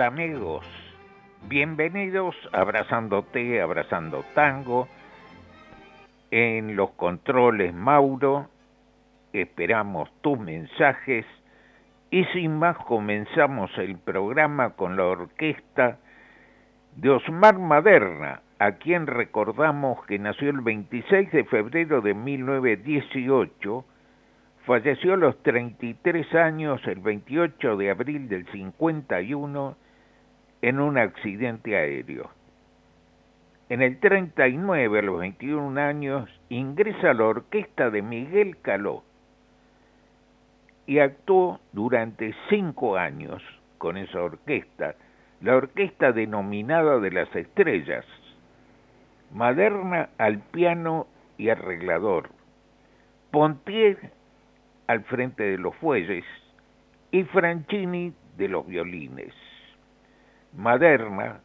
Hola amigos, bienvenidos Abrazándote, Abrazando Tango. En los controles Mauro, esperamos tus mensajes y sin más comenzamos el programa con la orquesta de Osmar Maderna, a quien recordamos que nació el 26 de febrero de 1918 Falleció a los 33 años el 28 de abril del 51 en un accidente aéreo. En el 39, a los 21 años, ingresa a la orquesta de Miguel Caló y actuó durante cinco años con esa orquesta, la orquesta denominada de las estrellas, Maderna al piano y arreglador, Pontier al frente de los fuelles y Franchini de los violines. Maderna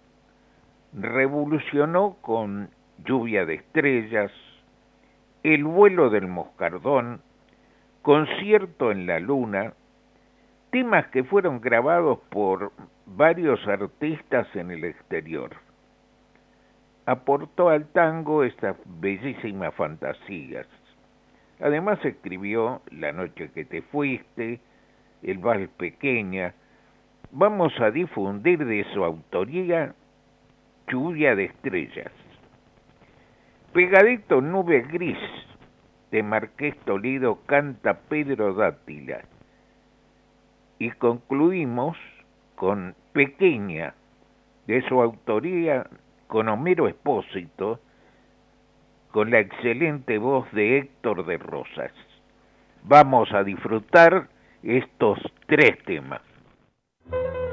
revolucionó con Lluvia de Estrellas, El vuelo del moscardón, Concierto en la Luna, temas que fueron grabados por varios artistas en el exterior. Aportó al tango estas bellísimas fantasías. Además escribió La noche que te fuiste, El Val Pequeña. Vamos a difundir de su autoría Lluvia de Estrellas. Pegadito Nube Gris de Marqués Toledo canta Pedro Dátila. Y concluimos con Pequeña de su autoría con Homero Espósito con la excelente voz de Héctor de Rosas. Vamos a disfrutar estos tres temas. Alejo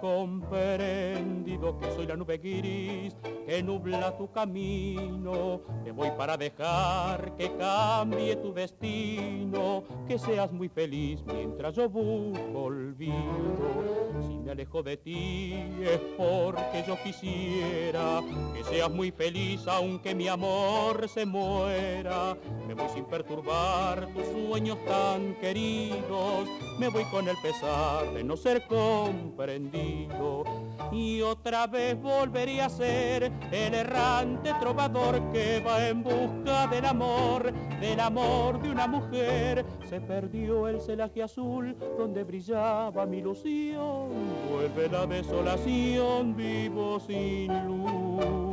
comprendido que soy la nube gris nubla tu camino. Que voy para dejar que cambie tu destino, que seas muy feliz mientras yo busco olvido. Si me alejo de ti es porque yo quisiera que seas muy feliz aunque mi amor se muera. Me voy sin perturbar tus sueños tan queridos, me voy con el pesar de no ser comprendido. Y otra vez volvería a ser el errante trovador que va en busca del amor, del amor de una mujer. Se perdió el celaje azul donde brillaba mi ilusión, vuelve la desolación, vivo sin luz.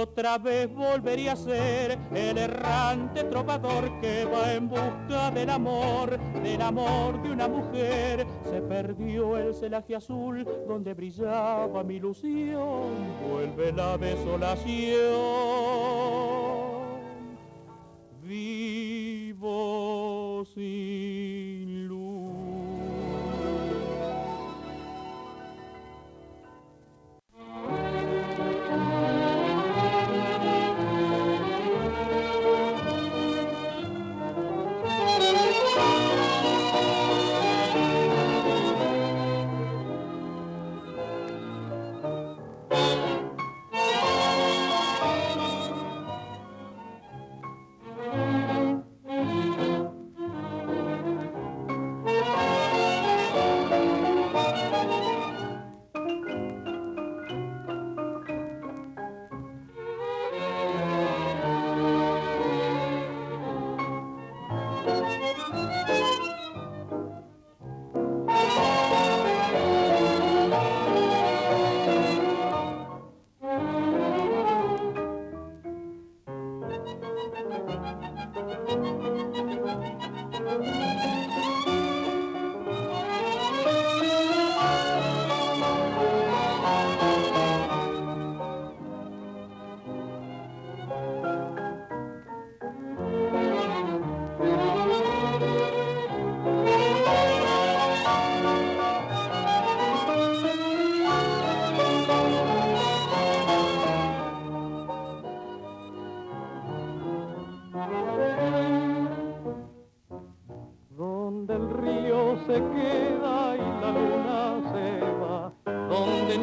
Otra vez volvería a ser el errante trovador que va en busca del amor, del amor de una mujer. Se perdió el celaje azul donde brillaba mi ilusión, vuelve la desolación. Vivo sin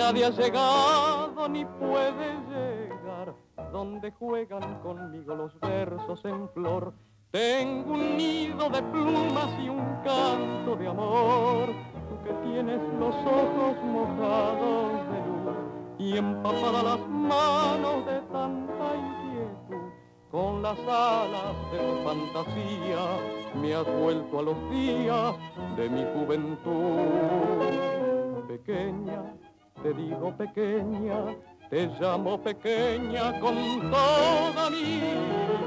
nadie ha llegado ni puede llegar, donde juegan conmigo los versos en flor. Tengo un nido de plumas y un canto de amor, tú que tienes los ojos mojados de luz y empapadas las manos de tanta inquietud. Con las alas de tu fantasía me has vuelto a los días de mi juventud. Pequeña, te digo pequeña, te llamo pequeña con toda mi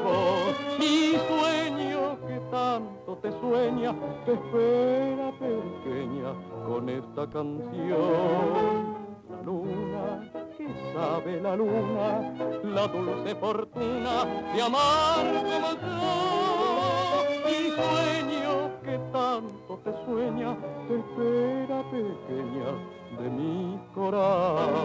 voz. Mi sueño que tanto te sueña, te espera pequeña con esta canción. La luna, que sabe la luna, la dulce fortuna de amar como yo. Sueño que tanto te sueña, te espera pequeña de mi corazón.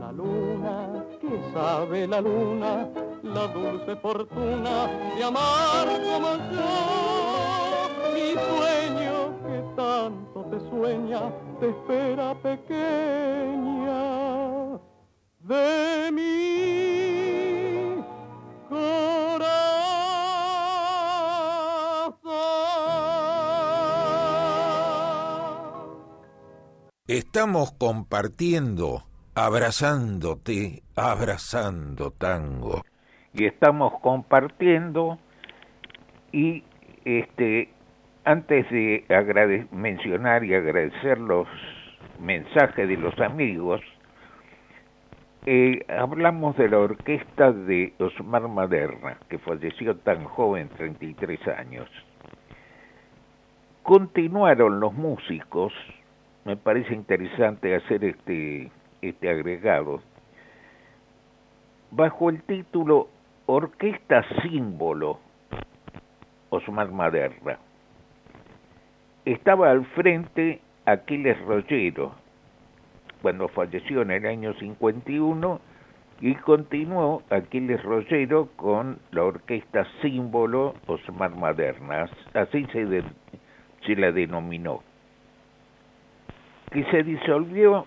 La luna, que sabe la luna, la dulce fortuna de amar como yo, mi sueño que tanto te sueña, te espera pequeña de mi corazón. Estamos compartiendo, abrazándote, abrazando tango. Y estamos compartiendo. Y este antes de mencionar y agradecer los mensajes de los amigos, eh, hablamos de la orquesta de Osmar Maderna, que falleció tan joven, 33 años. Continuaron los músicos, me parece interesante hacer este, este agregado, bajo el título Orquesta Símbolo Osmar Maderna. Estaba al frente Aquiles Rollero, cuando falleció en el año 51, y continuó Aquiles Rollero con la orquesta símbolo Osmar Maderna, así se, se la denominó, que se disolvió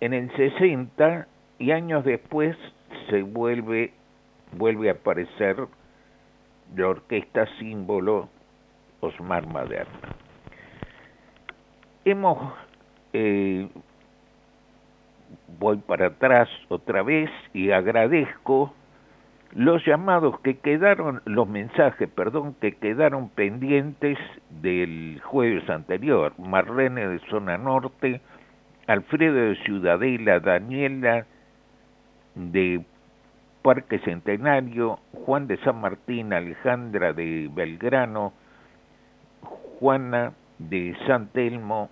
en el 60 y años después se vuelve, vuelve a aparecer la orquesta símbolo Osmar Maderna. Hemos, eh, voy para atrás otra vez y agradezco los llamados que quedaron, los mensajes, perdón, que quedaron pendientes del jueves anterior. Marlene de Zona Norte, Alfredo de Ciudadela, Daniela de Parque Centenario, Juan de San Martín, Alejandra de Belgrano, Juana de San Telmo,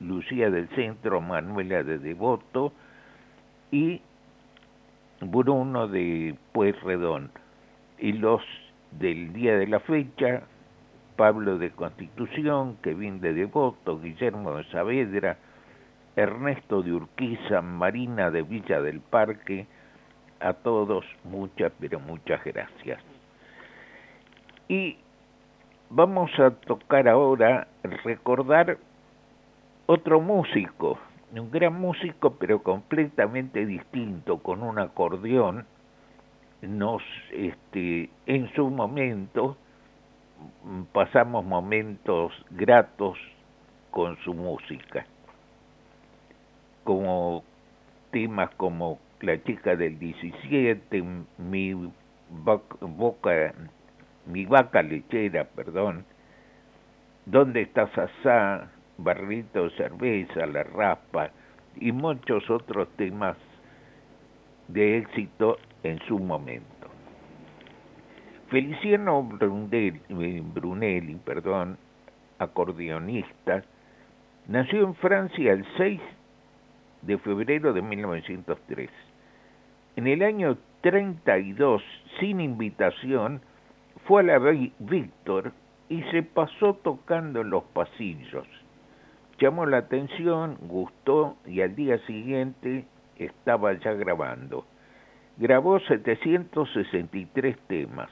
Lucía del Centro, Manuela de Devoto y Bruno de Pueyrredón. Y los del día de la fecha, Pablo de Constitución, Kevin de Devoto, Guillermo de Saavedra, Ernesto de Urquiza, Marina de Villa del Parque, a todos muchas, pero muchas gracias. Y vamos a tocar ahora, recordar otro músico, un gran músico, pero completamente distinto, con un acordeón, nos, este, en su momento, pasamos momentos gratos con su música, como temas como la chica del 17, mi boca, mi vaca lechera, perdón, ¿dónde está Sasá? Barrito Cerveza, La Raspa y muchos otros temas de éxito en su momento. Feliciano Brunelli, eh, Brunelli perdón, acordeonista, nació en Francia el 6 de febrero de 1903. En el año 32, sin invitación, fue a la Víctor y se pasó tocando en los pasillos. Llamó la atención, gustó y al día siguiente estaba ya grabando. Grabó 763 temas.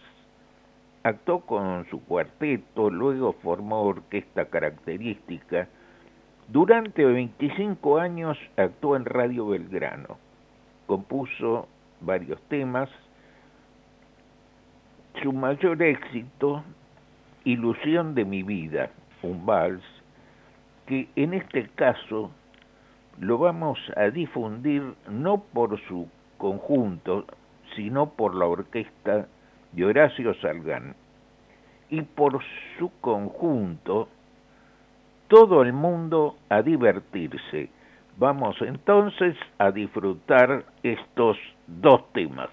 Actuó con su cuarteto, luego formó orquesta característica. Durante 25 años actuó en Radio Belgrano compuso varios temas. Su mayor éxito, Ilusión de mi vida, un vals, que en este caso lo vamos a difundir no por su conjunto, sino por la orquesta de Horacio Salgán. Y por su conjunto, todo el mundo a divertirse Vamos entonces a disfrutar estos dos temas.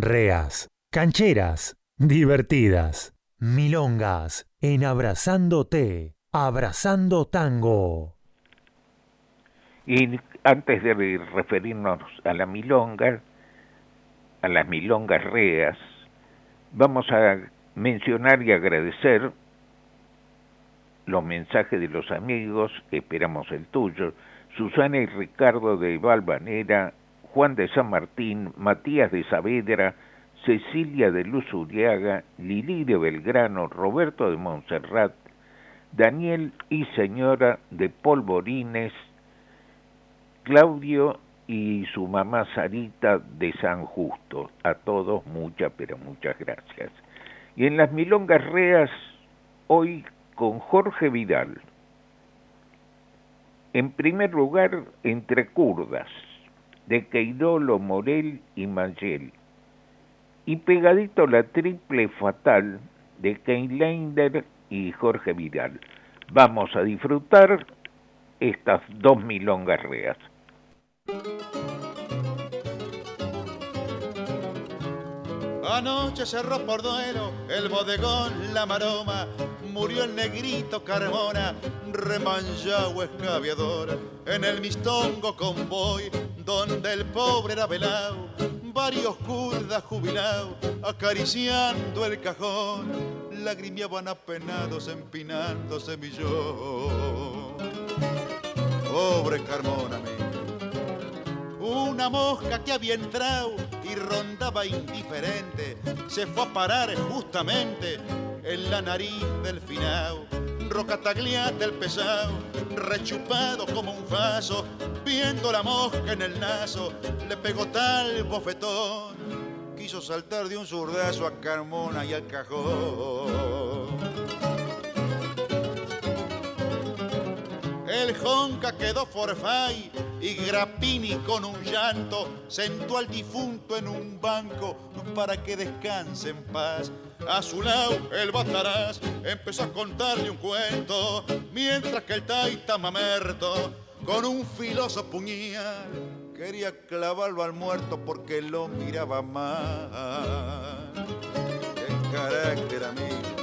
Reas, cancheras, divertidas, milongas, en Abrazándote, Abrazando Tango. Y antes de referirnos a la milonga, a las milongas reas, vamos a mencionar y agradecer los mensajes de los amigos, esperamos el tuyo, Susana y Ricardo de Valvanera, Juan de San Martín, Matías de Saavedra, Cecilia de Luz Uriaga, Lili de Belgrano, Roberto de Montserrat, Daniel y señora de Polvorines, Claudio y su mamá Sarita de San Justo. A todos muchas, pero muchas gracias. Y en las Milongas Reas, hoy con Jorge Vidal. En primer lugar, entre kurdas, de Queirolo, Morel y Mayel. Y pegadito la triple fatal de Keinleinder y Jorge Vidal. Vamos a disfrutar estas dos milongas reas. Anoche cerró por duelo el bodegón La Maroma, murió el negrito Carmona, remanchado escaviador, en el mistongo convoy, donde el pobre era velado, varios curdas jubilados, acariciando el cajón, lagrimiaban apenados, empinándose millón. Pobre Carmona, una mosca que había entrado y rondaba indiferente, se fue a parar justamente en la nariz del finao. Rocatagliate el pesado, rechupado como un vaso, viendo la mosca en el naso, le pegó tal bofetón, quiso saltar de un zurdazo a Carmona y al cajón. El jonca quedó forfay y Grappini con un llanto sentó al difunto en un banco para que descanse en paz. A su lado el bataraz empezó a contarle un cuento, mientras que el taita mamerto con un filoso puñal quería clavarlo al muerto porque lo miraba mal. ¡Qué carácter, amigo!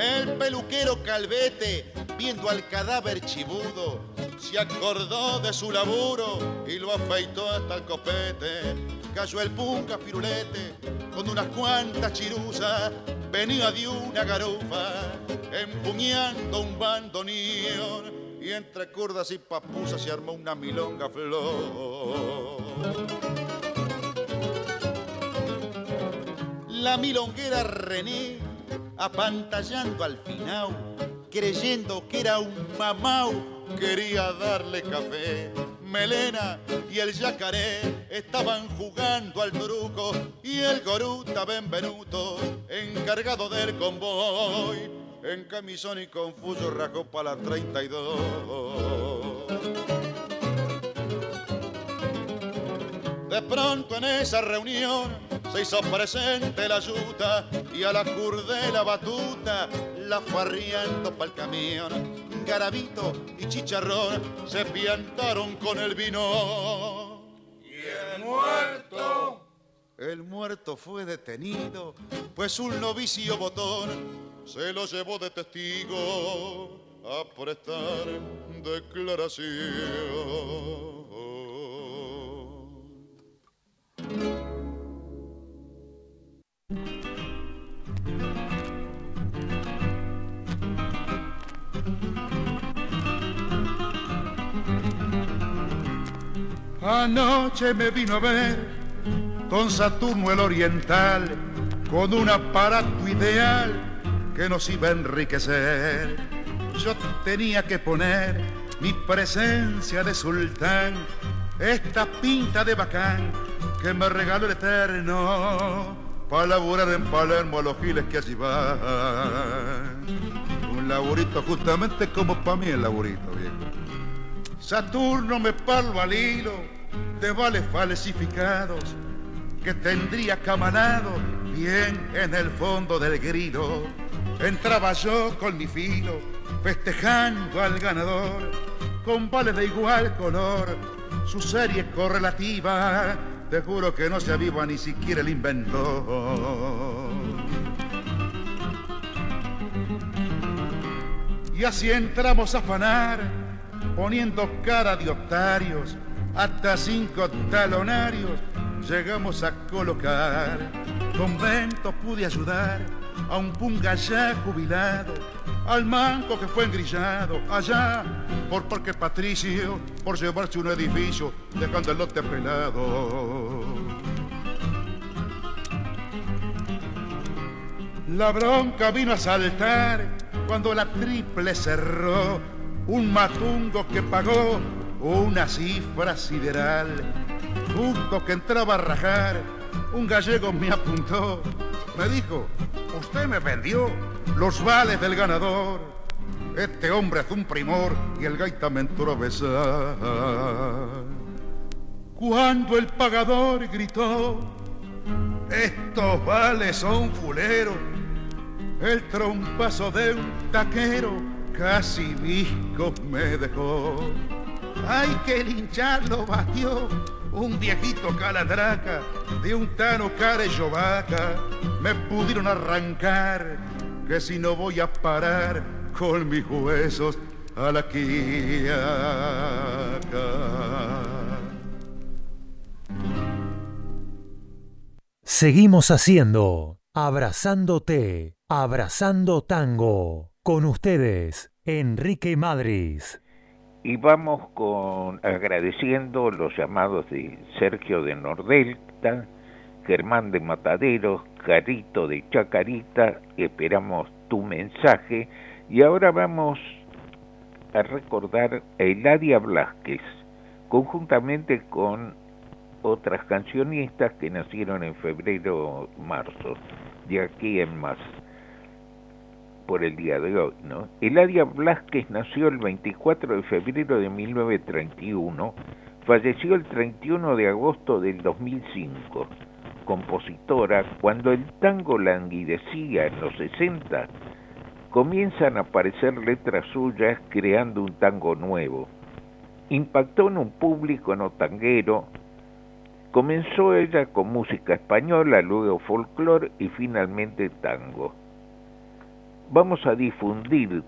El peluquero Calvete, viendo al cadáver chibudo, se acordó de su laburo y lo afeitó hasta el copete. Cayó el punca pirulete con unas cuantas chiruzas, venía de una garufa, empuñando un bandoneón y entre curdas y papusas se armó una milonga flor. La milonguera René apantallando al final, creyendo que era un mamau, quería darle café. Melena y el yacaré estaban jugando al truco y el goruta Benvenuto, encargado del convoy, en camisón y confuso rajó para la 32. De pronto en esa reunión se hizo presente la yuta y a la la batuta la farriando pa'l camión. Garabito y chicharrón se piantaron con el vino. ¿Y el muerto? El muerto fue detenido, pues un novicio botón se lo llevó de testigo a prestar declaración. Anoche me vino a ver con Saturno el Oriental, con un aparato ideal que nos iba a enriquecer. Yo tenía que poner mi presencia de sultán, esta pinta de bacán que me regaló el eterno para laburar en Palermo a los giles que allí van. Un laburito justamente como para mí el laburito, viejo. Saturno me parlo al hilo de vales falsificados que tendría camanado bien en el fondo del grilo. Entraba yo con mi filo festejando al ganador con vales de igual color, su serie correlativa te juro que no se aviva ni siquiera el inventor. Y así entramos a afanar, poniendo cara de otarios, hasta cinco talonarios llegamos a colocar. Convento pude ayudar a un punga ya jubilado, al manco que fue engrillado allá por Parque Patricio, por llevarse un edificio dejando el lote pelado. La bronca vino a saltar cuando la triple cerró, un matungo que pagó una cifra sideral. Justo que entraba a rajar, un gallego me apuntó, me dijo, usted me vendió los vales del ganador. Este hombre es un primor y el gaita me entró a besar. Cuando el pagador gritó, estos vales son fuleros, el trompazo de un taquero casi visco me dejó. Ay, que lincharlo batió un viejito caladraca de un tano vaca me pudieron arrancar que si no voy a parar con mis huesos a la quiaca. Seguimos haciendo Abrazándote, Abrazando Tango. Con ustedes, Enrique Madris. Y vamos con agradeciendo los llamados de Sergio de Nordelta, Germán de Mataderos, Carito de Chacarita, esperamos tu mensaje. Y ahora vamos a recordar a Eladia Blasquez, conjuntamente con otras cancionistas que nacieron en febrero marzo, de aquí en más por el día de hoy. Eladia Blasquez nació el 24 de febrero de 1931, falleció el 31 de agosto del 2005. Compositora, cuando el tango languidecía en los 60, comienzan a aparecer letras suyas creando un tango nuevo. Impactó en un público no tanguero, comenzó ella con música española, luego folclore y finalmente tango vamos a difundir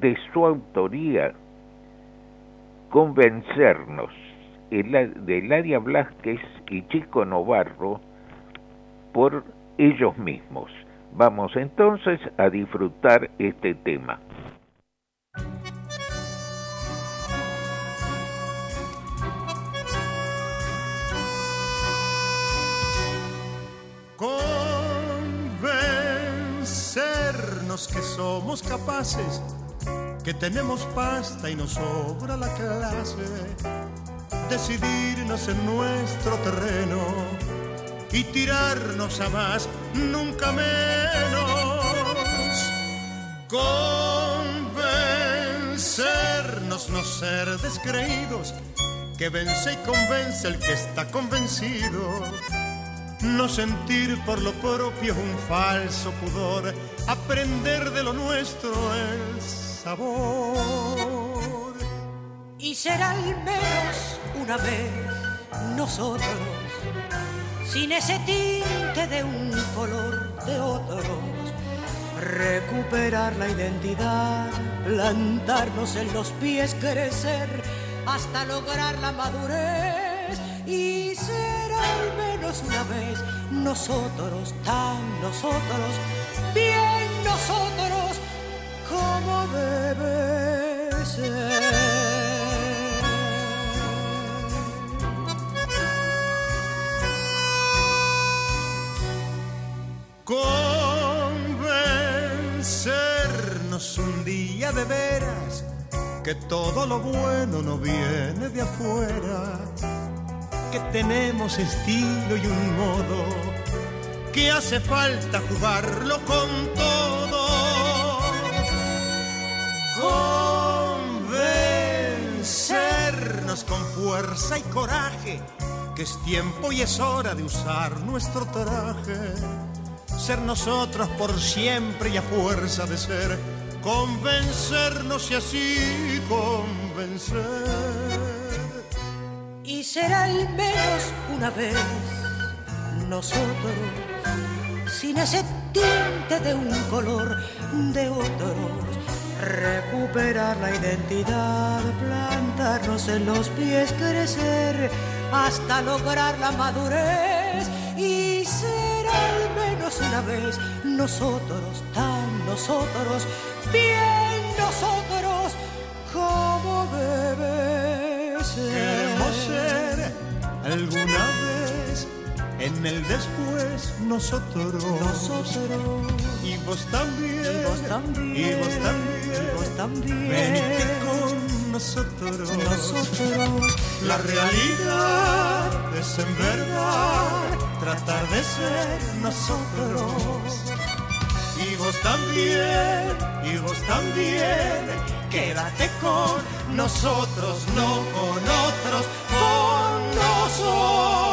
de su autoría Convencernos de Ladia Blasquez y Chico Novarro por ellos mismos. Vamos entonces a disfrutar este tema. Somos capaces, que tenemos pasta y nos sobra la clase, decidirnos en nuestro terreno y tirarnos a más, nunca menos. Convencernos, no ser descreídos, que vence y convence el que está convencido no sentir por lo propio un falso pudor, aprender de lo nuestro el sabor. Y será al menos una vez nosotros, sin ese tinte de un color de otros, recuperar la identidad, plantarnos en los pies, crecer hasta lograr la madurez y será al menos una vez nosotros, tan nosotros, nosotros, como debe ser. Convencernos un día de veras que todo lo bueno no viene de afuera que tenemos estilo y un modo, que hace falta jugarlo con todo. Convencernos con fuerza y coraje, que es tiempo y es hora de usar nuestro traje. Ser nosotros por siempre y a fuerza de ser, convencernos y así convencer y será al menos una vez nosotros sin ese tinte de un color de otros recuperar la identidad plantarnos en los pies crecer hasta lograr la madurez y ser al menos una vez nosotros tan nosotros bien nosotros como debe ser. Queremos ser alguna vez en el después nosotros. Nosotros. Y vos también. Y vos también. Y vos también. Y vos también. Venite con nosotros. Nosotros. La realidad es en verdad tratar de ser nosotros. Y vos también, y vos también, quédate con nosotros, no con otros, con nosotros.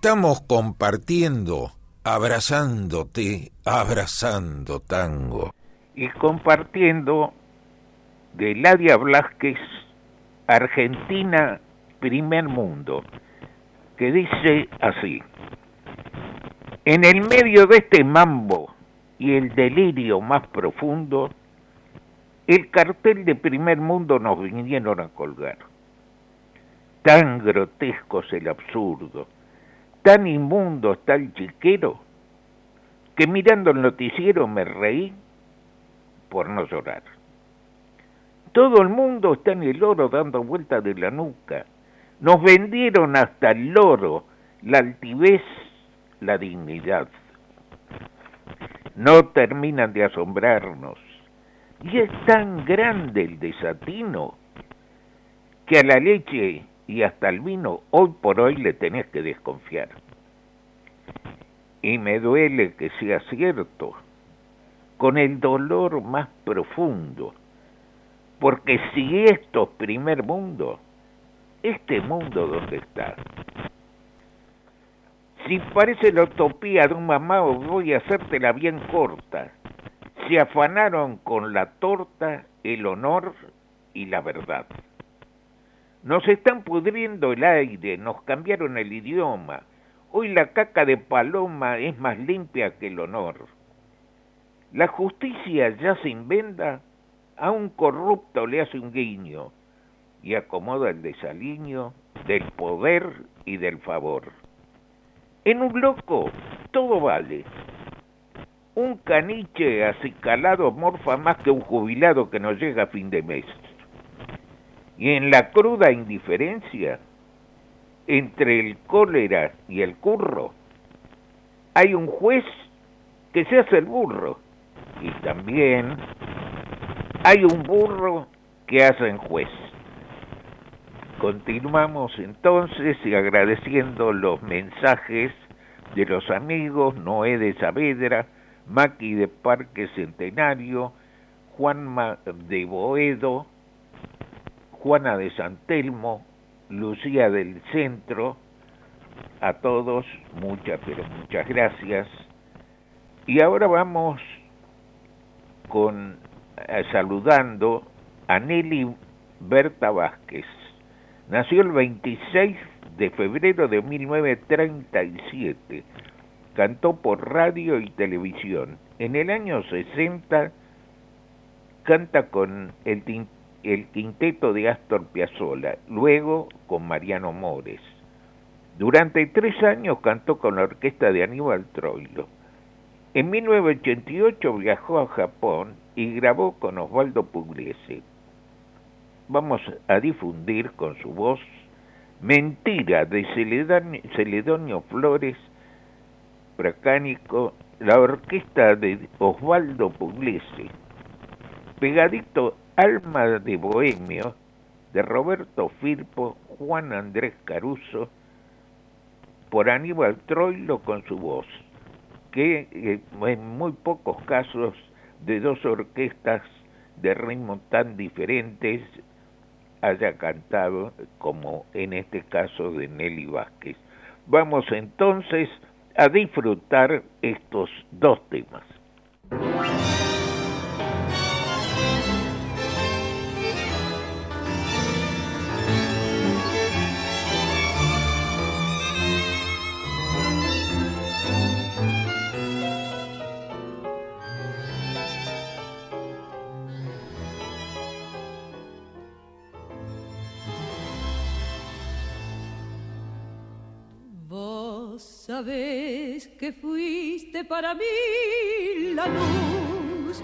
Estamos compartiendo, abrazándote, abrazando tango. Y compartiendo de Ladia Blasquez, Argentina, primer mundo, que dice así. En el medio de este mambo y el delirio más profundo, el cartel de primer mundo nos vinieron a colgar. Tan grotesco es el absurdo, tan inmundo está el chiquero, que mirando el noticiero me reí por no llorar. Todo el mundo está en el oro dando vuelta de la nuca. Nos vendieron hasta el loro, la altivez, la dignidad. No terminan de asombrarnos. Y es tan grande el desatino que a la leche y hasta el vino hoy por hoy le tenés que desconfiar. Y me duele que sea cierto, con el dolor más profundo, porque si esto es primer mundo, este mundo dónde está. Si parece la utopía de un mamá, voy a hacértela bien corta. Se afanaron con la torta, el honor y la verdad. Nos están pudriendo el aire, nos cambiaron el idioma. Hoy la caca de paloma es más limpia que el honor. La justicia ya se inventa, a un corrupto le hace un guiño y acomoda el desaliño del poder y del favor. En un loco todo vale. Un caniche acicalado morfa más que un jubilado que no llega a fin de mes. Y en la cruda indiferencia, entre el cólera y el curro, hay un juez que se hace el burro. Y también hay un burro que hace en juez. Continuamos entonces y agradeciendo los mensajes de los amigos Noé de Saavedra, Maki de Parque Centenario, Juanma de Boedo, Juana de Santelmo, Lucía del Centro, a todos muchas, pero muchas gracias. Y ahora vamos con eh, saludando a Nelly Berta Vázquez. Nació el 26 de febrero de 1937. Cantó por radio y televisión. En el año 60 canta con el, el quinteto de Astor Piazzolla, luego con Mariano Mores. Durante tres años cantó con la orquesta de Aníbal Troilo. En 1988 viajó a Japón y grabó con Osvaldo Pugliese. Vamos a difundir con su voz Mentira de Celedonio, Flores Pracánico, la orquesta de Osvaldo Pugliese. Pegadito Alma de Bohemio de Roberto Firpo, Juan Andrés Caruso, por Aníbal Troilo con su voz, que eh, en muy pocos casos de dos orquestas de ritmo tan diferentes haya cantado como en este caso de Nelly Vázquez. Vamos entonces a disfrutar estos dos temas. Sabes que fuiste para mí la luz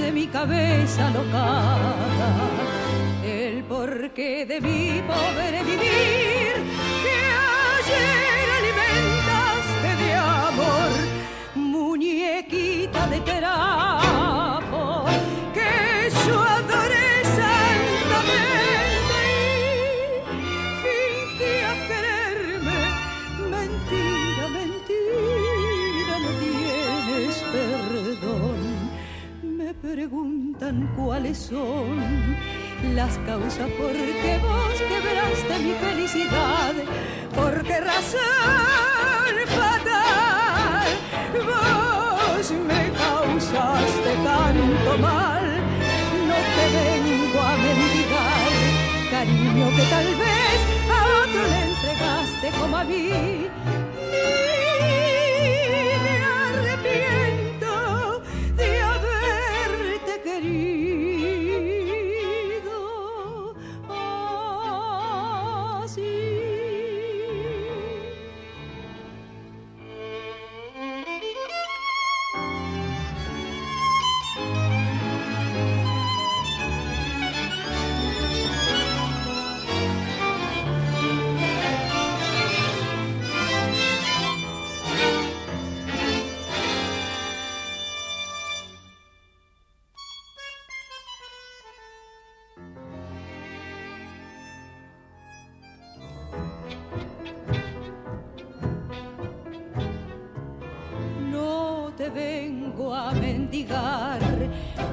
de mi cabeza locada, el porqué de mi pobre vivir preguntan cuáles son las causas por qué vos quebraste mi felicidad, por qué razón fatal vos me causaste tanto mal. No te vengo a mendigar, cariño que tal vez a otro le entregaste como a mí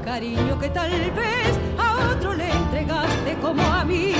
cariño que tal vez a otro le entregaste como a mí.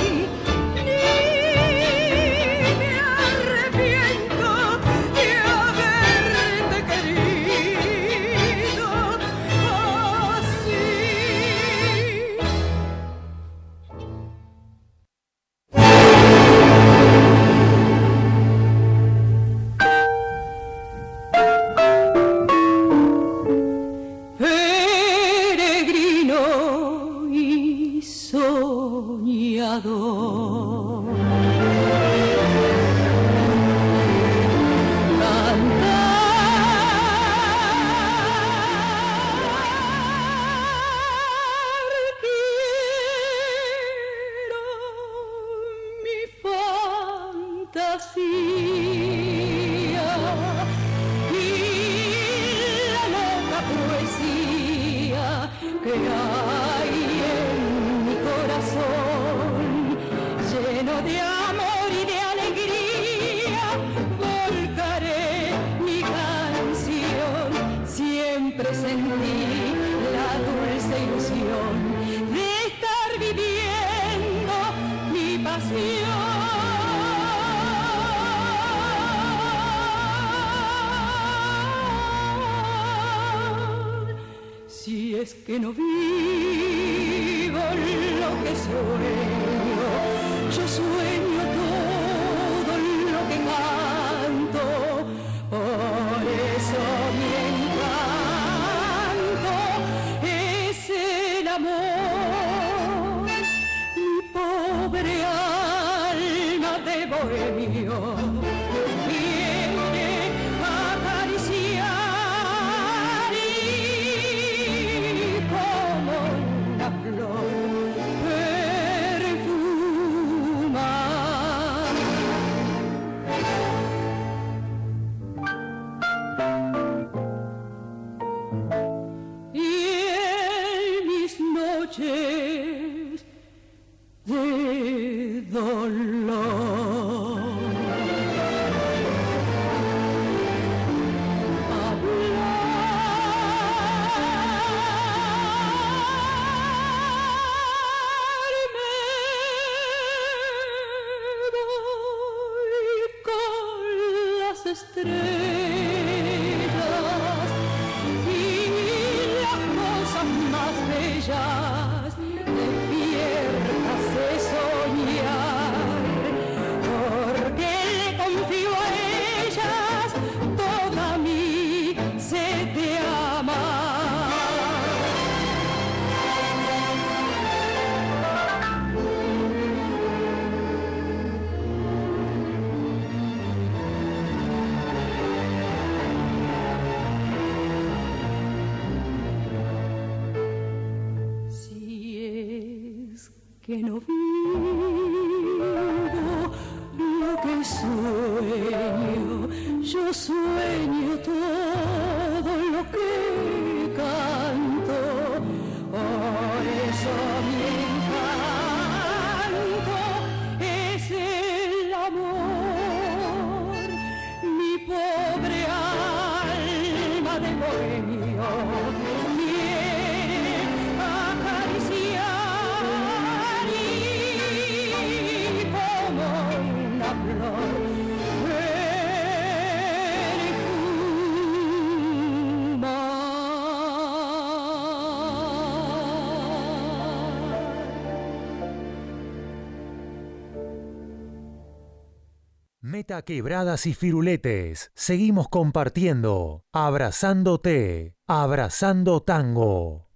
Quebradas y firuletes. Seguimos compartiendo, abrazándote, abrazando tango.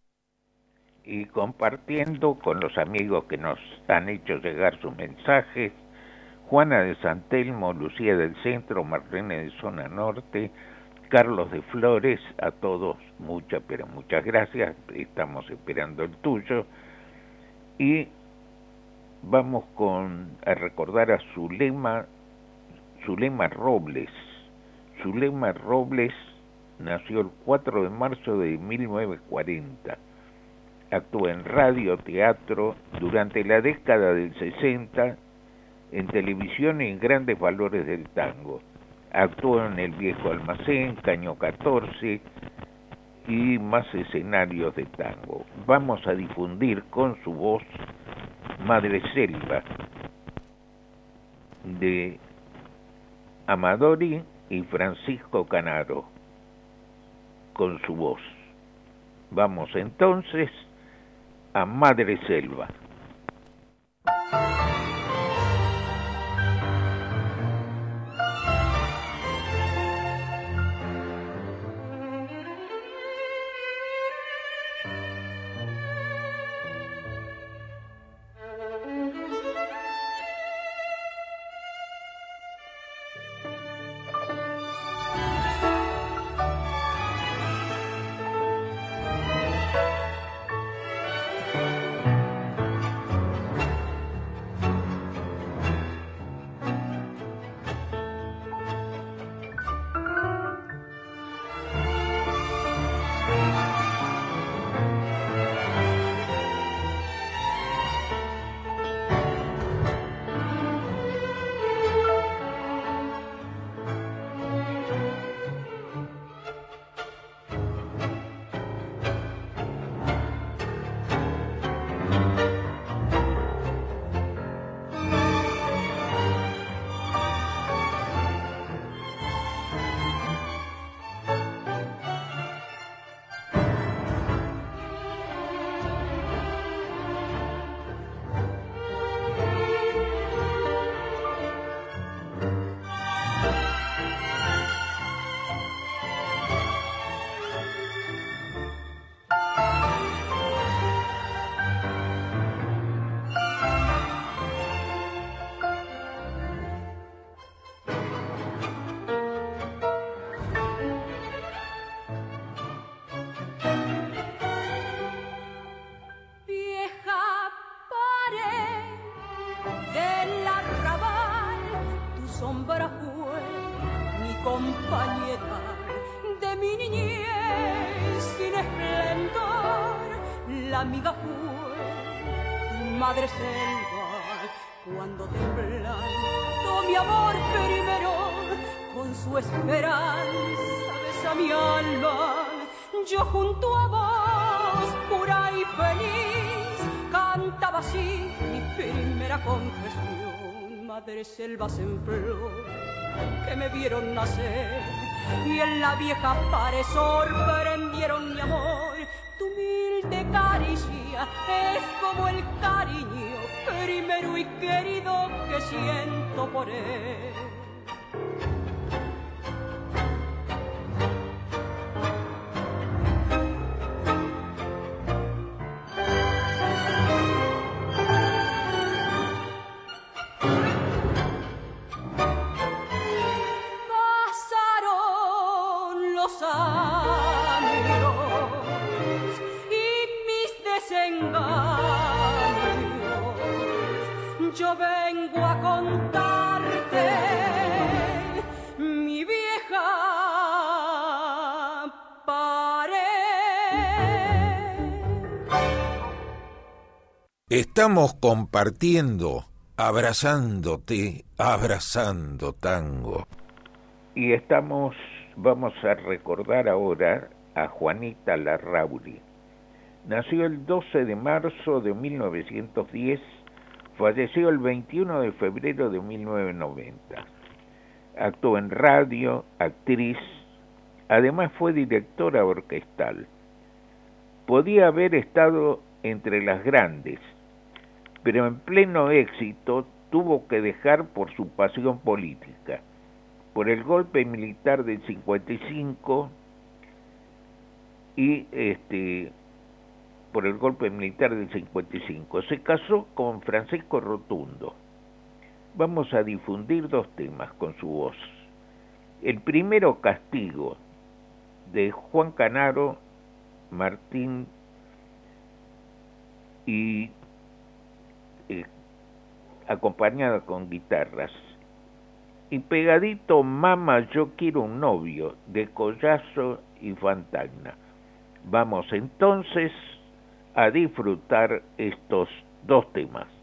Y compartiendo con los amigos que nos han hecho llegar sus mensajes. Juana de Santelmo, Lucía del Centro, Marlene de Zona Norte, Carlos de Flores, a todos muchas, pero muchas gracias. Estamos esperando el tuyo. Y vamos con a recordar a Zulema Zulema Robles. Zulema Robles nació el 4 de marzo de 1940. Actuó en radio, teatro, durante la década del 60, en televisión y en grandes valores del tango. Actuó en El Viejo Almacén, Caño 14 y más escenarios de tango. Vamos a difundir con su voz Madre Selva de Amadori y Francisco Canaro con su voz. Vamos entonces a Madre Selva. Selvas en flor, que me vieron nacer y en la vieja pared sorprendieron mi amor. Tu humilde caricia es como el cariño primero y querido que siento por él. Estamos compartiendo, abrazándote, abrazando tango. Y estamos, vamos a recordar ahora a Juanita Larrauri. Nació el 12 de marzo de 1910, falleció el 21 de febrero de 1990. Actuó en radio, actriz, además fue directora orquestal. Podía haber estado entre las grandes, pero en pleno éxito tuvo que dejar por su pasión política, por el golpe militar del 55 y este por el golpe militar del 55. Se casó con Francisco Rotundo. Vamos a difundir dos temas con su voz. El primero, Castigo, de Juan Canaro, Martín y eh, acompañada con guitarras. Y pegadito Mama yo quiero un novio de Collazo y Fantagna. Vamos entonces a disfrutar estos dos temas.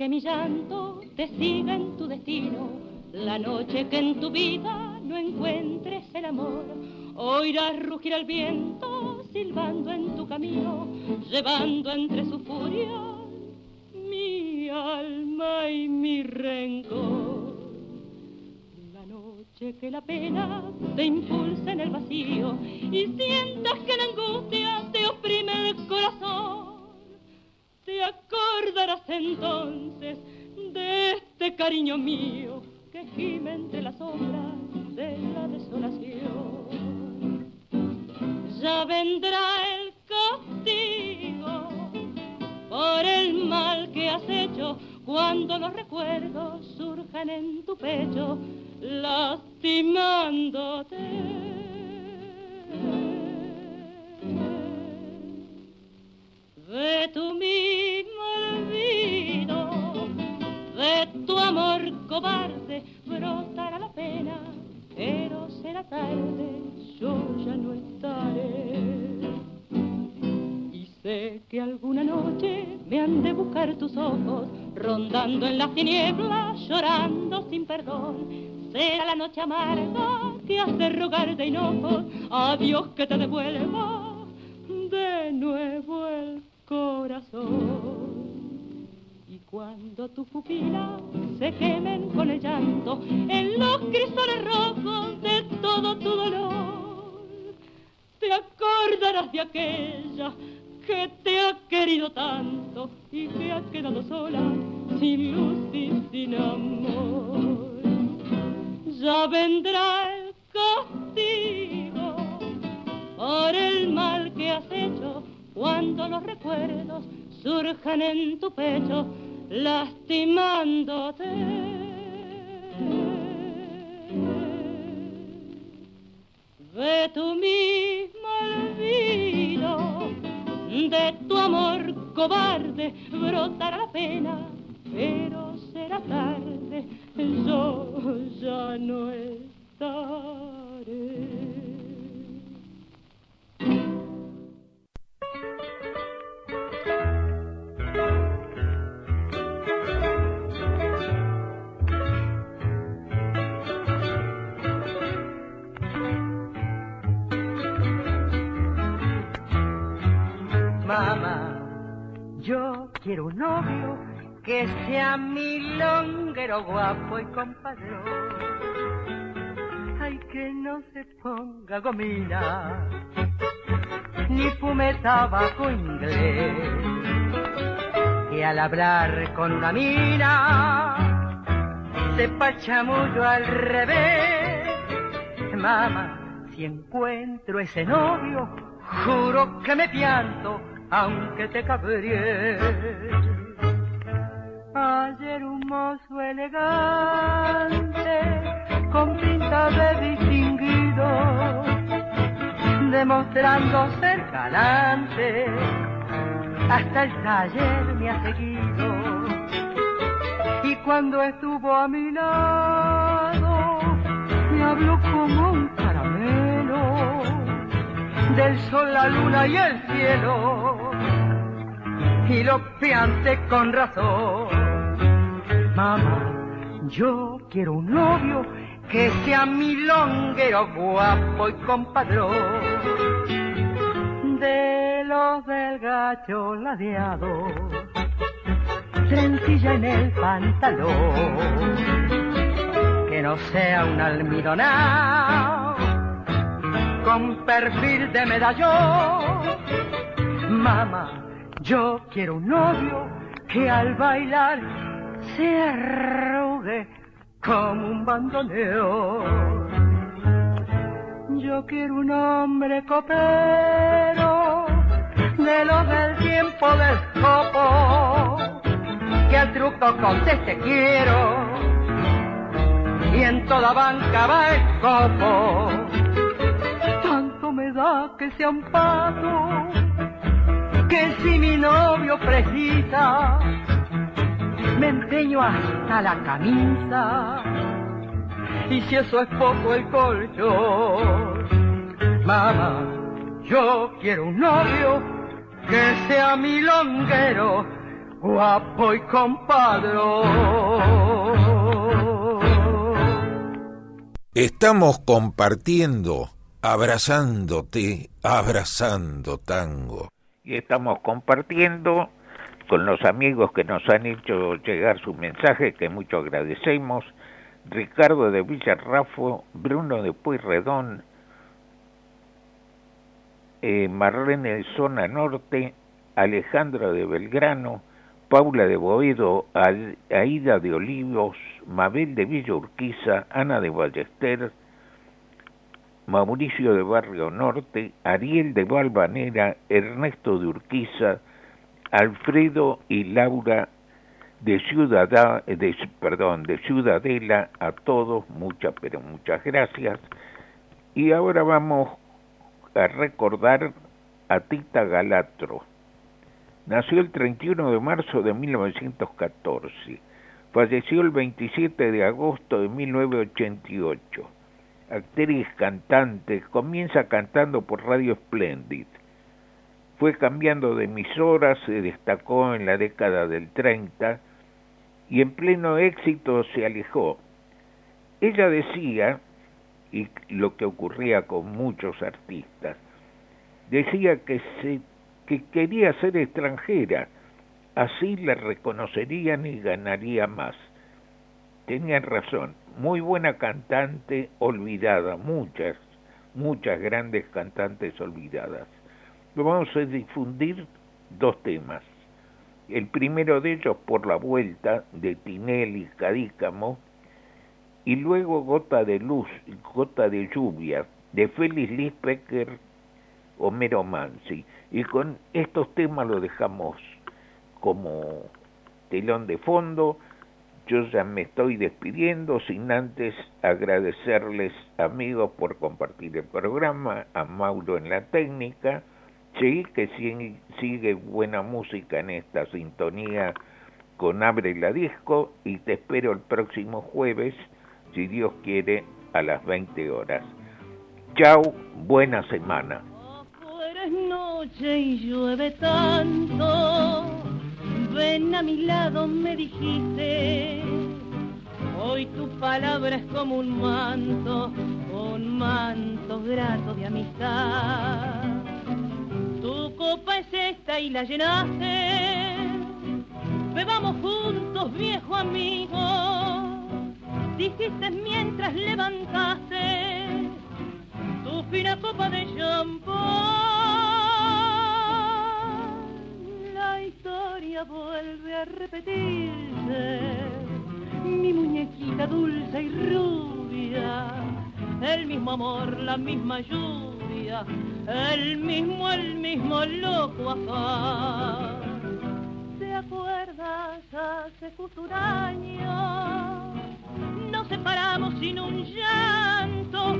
Que mi llanto te siga en tu destino, la noche que en tu vida no encuentres el amor, oirás rugir al viento silbando en tu camino, llevando entre su furia mi alma y mi rencor. La noche que la pena te impulsa en el vacío y sientas que la angustia te oprime el corazón acordarás entonces de este cariño mío que gime entre las sombras de la desolación. Ya vendrá el castigo por el mal que has hecho cuando los recuerdos surjan en tu pecho lastimándote. de tu mismo olvido, de tu amor cobarde, brotará la pena, pero será tarde, yo ya no estaré. Y sé que alguna noche me han de buscar tus ojos, rondando en las tinieblas, llorando sin perdón. Será la noche amarga que hace rogar de hinojos a Dios que te devuelva de nuevo el corazón. Cuando tus pupilas se quemen con el llanto en los cristales rojos de todo tu dolor, te acordarás de aquella que te ha querido tanto y que ha quedado sola, sin luz y sin amor. Ya vendrá el castigo por el mal que has hecho cuando los recuerdos surjan en tu pecho lastimándote. De tu mismo olvido, de tu amor cobarde, brotará pena, pero será tarde, yo ya no estaré. Quiero un novio que sea mi longuero guapo y compadrón. Ay, que no se ponga gomina, ni fume tabaco inglés. Que al hablar con una mina, sepa chamullo al revés. Mamá, si encuentro ese novio, juro que me pianto, aunque te cabríe. Ayer un mozo elegante, con pinta de distinguido, demostrando ser galante, hasta el taller me ha seguido. Y cuando estuvo a mi lado, me habló como un caramelo del sol, la luna y el cielo. Piante con razón. Mamá, yo quiero un novio que sea mi longuero guapo y compadrón. De los del gacho ladeado, trencilla en el pantalón, que no sea un almidonado con perfil de medallón. Mamá, yo quiero un novio que al bailar se arrugue como un bandoneón. Yo quiero un hombre copero de los del tiempo del copo, que al truco conteste quiero y en toda banca va el copo. Tanto me da que sea un pato, que si mi novio precisa, me empeño hasta la camisa. Y si eso es poco el colchón, mamá, yo quiero un novio que sea mi longuero, guapo y compadrón. Estamos compartiendo, abrazándote, abrazando tango. Y estamos compartiendo con los amigos que nos han hecho llegar su mensaje, que mucho agradecemos. Ricardo de Villarrafo, Bruno de Pueyrredón, eh, Marlene de Zona Norte, Alejandra de Belgrano, Paula de Boedo, Aida de Olivos, Mabel de Villa Urquiza, Ana de Ballester, Mauricio de Barrio Norte, Ariel de Valvanera, Ernesto de Urquiza, Alfredo y Laura de Ciudad, de, perdón, de Ciudadela, a todos muchas, pero muchas gracias. Y ahora vamos a recordar a Tita Galatro. Nació el 31 de marzo de 1914. Falleció el 27 de agosto de 1988. Actriz, cantante, comienza cantando por Radio Splendid. Fue cambiando de emisoras, se destacó en la década del 30 y en pleno éxito se alejó. Ella decía, y lo que ocurría con muchos artistas, decía que, se, que quería ser extranjera, así la reconocerían y ganaría más. Tenían razón, muy buena cantante olvidada, muchas, muchas grandes cantantes olvidadas. Vamos a difundir dos temas. El primero de ellos por la vuelta de Tinelli Cadícamo y luego Gota de Luz, Gota de Lluvia de Félix Lispecker, Homero Mansi. Y con estos temas lo dejamos como telón de fondo. Yo ya me estoy despidiendo sin antes agradecerles amigos por compartir el programa, a Mauro en la técnica, sí que sigue buena música en esta sintonía con Abre la Disco y te espero el próximo jueves, si Dios quiere, a las 20 horas. Chao, buena semana. Tanto, ven a mi lado me dijiste, hoy tu palabra es como un manto, un manto grato de amistad. Tu copa es esta y la llenaste bebamos juntos, viejo amigo. Dijiste mientras levantaste tu fina copa de champán. Vuelve a repetirse. Mi muñequita dulce y rubia, el mismo amor, la misma lluvia, el mismo, el mismo loco afán acuerdas hace justo un año? Nos separamos sin un llanto,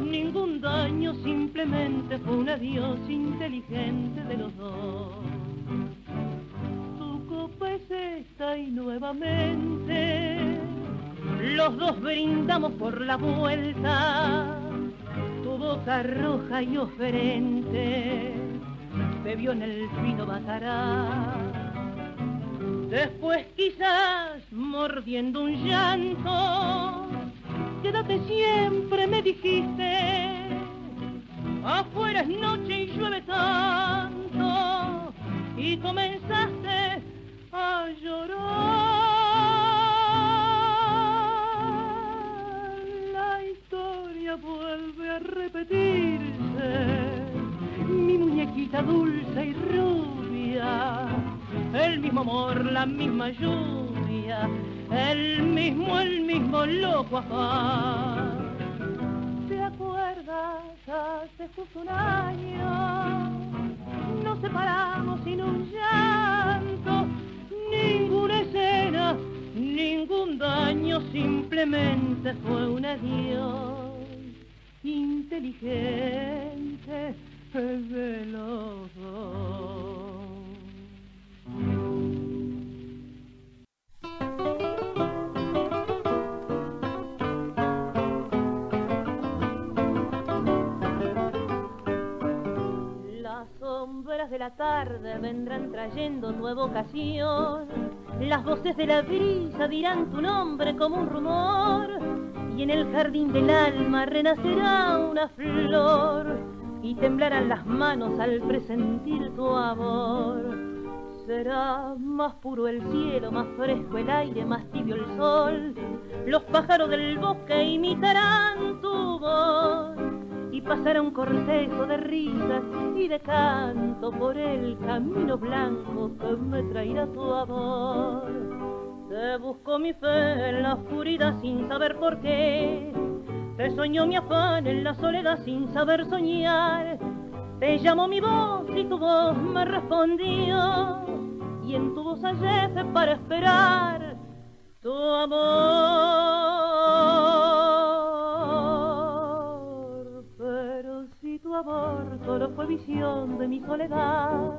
ningún daño, simplemente fue un adiós inteligente de los dos. Tu copa es esta y nuevamente los dos brindamos por la vuelta, tu boca roja y oferente bebió en el fino batará. Después quizás mordiendo un llanto, quédate siempre me dijiste, afuera es noche y llueve tanto, y comenzaste a llorar. La historia vuelve a repetirse mi muñequita dulce y rubia, el mismo amor, la misma lluvia, el mismo, el mismo loco afán. ¿Te acuerdas hace justo un año? Nos separamos sin un llanto, ninguna escena, ningún daño, simplemente fue un adiós inteligente las sombras de la tarde vendrán trayendo nueva ocasión. Las voces de la brisa dirán tu nombre como un rumor. Y en el jardín del alma renacerá una flor y temblarán las manos al presentir tu amor. Será más puro el cielo, más fresco el aire, más tibio el sol. Los pájaros del bosque imitarán tu voz y pasará un cortejo de risas y de canto por el camino blanco que me traerá tu amor. Te busco mi fe en la oscuridad sin saber por qué te soñó mi afán en la soledad sin saber soñar. Te llamó mi voz y tu voz me respondió. Y en tu voz hallé para esperar tu amor. Amor solo fue visión de mi soledad,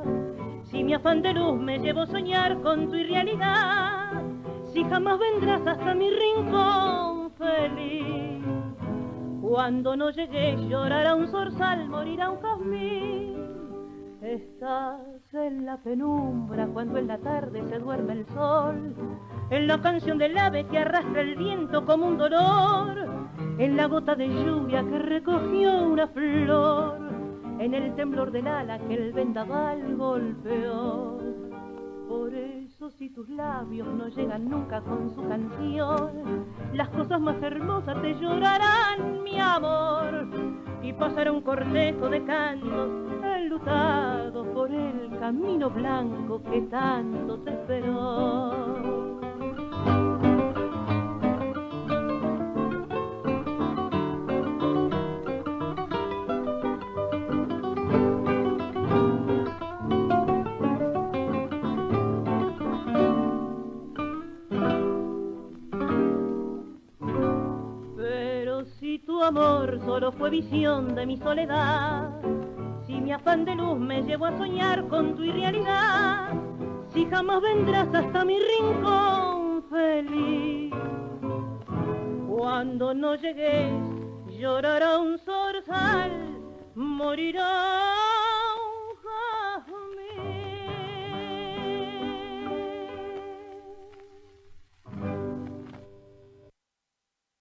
si mi afán de luz me llevó a soñar con tu irrealidad, si jamás vendrás hasta mi rincón feliz cuando no llegué llorará un zorzal, morirá un jazmín. Estás en la penumbra cuando en la tarde se duerme el sol, en la canción del ave que arrastra el viento como un dolor, en la gota de lluvia que recogió una flor, en el temblor del ala que el vendaval golpeó. Por eso si tus labios no llegan nunca con su canción, las cosas más hermosas te llorarán, mi amor, y pasará un cortejo de cantos enlutados por el camino blanco que tanto te esperó. Amor solo fue visión de mi soledad. Si mi afán de luz me llevó a soñar con tu irrealidad, si jamás vendrás hasta mi rincón feliz. Cuando no llegues, llorará un zorzal, morirá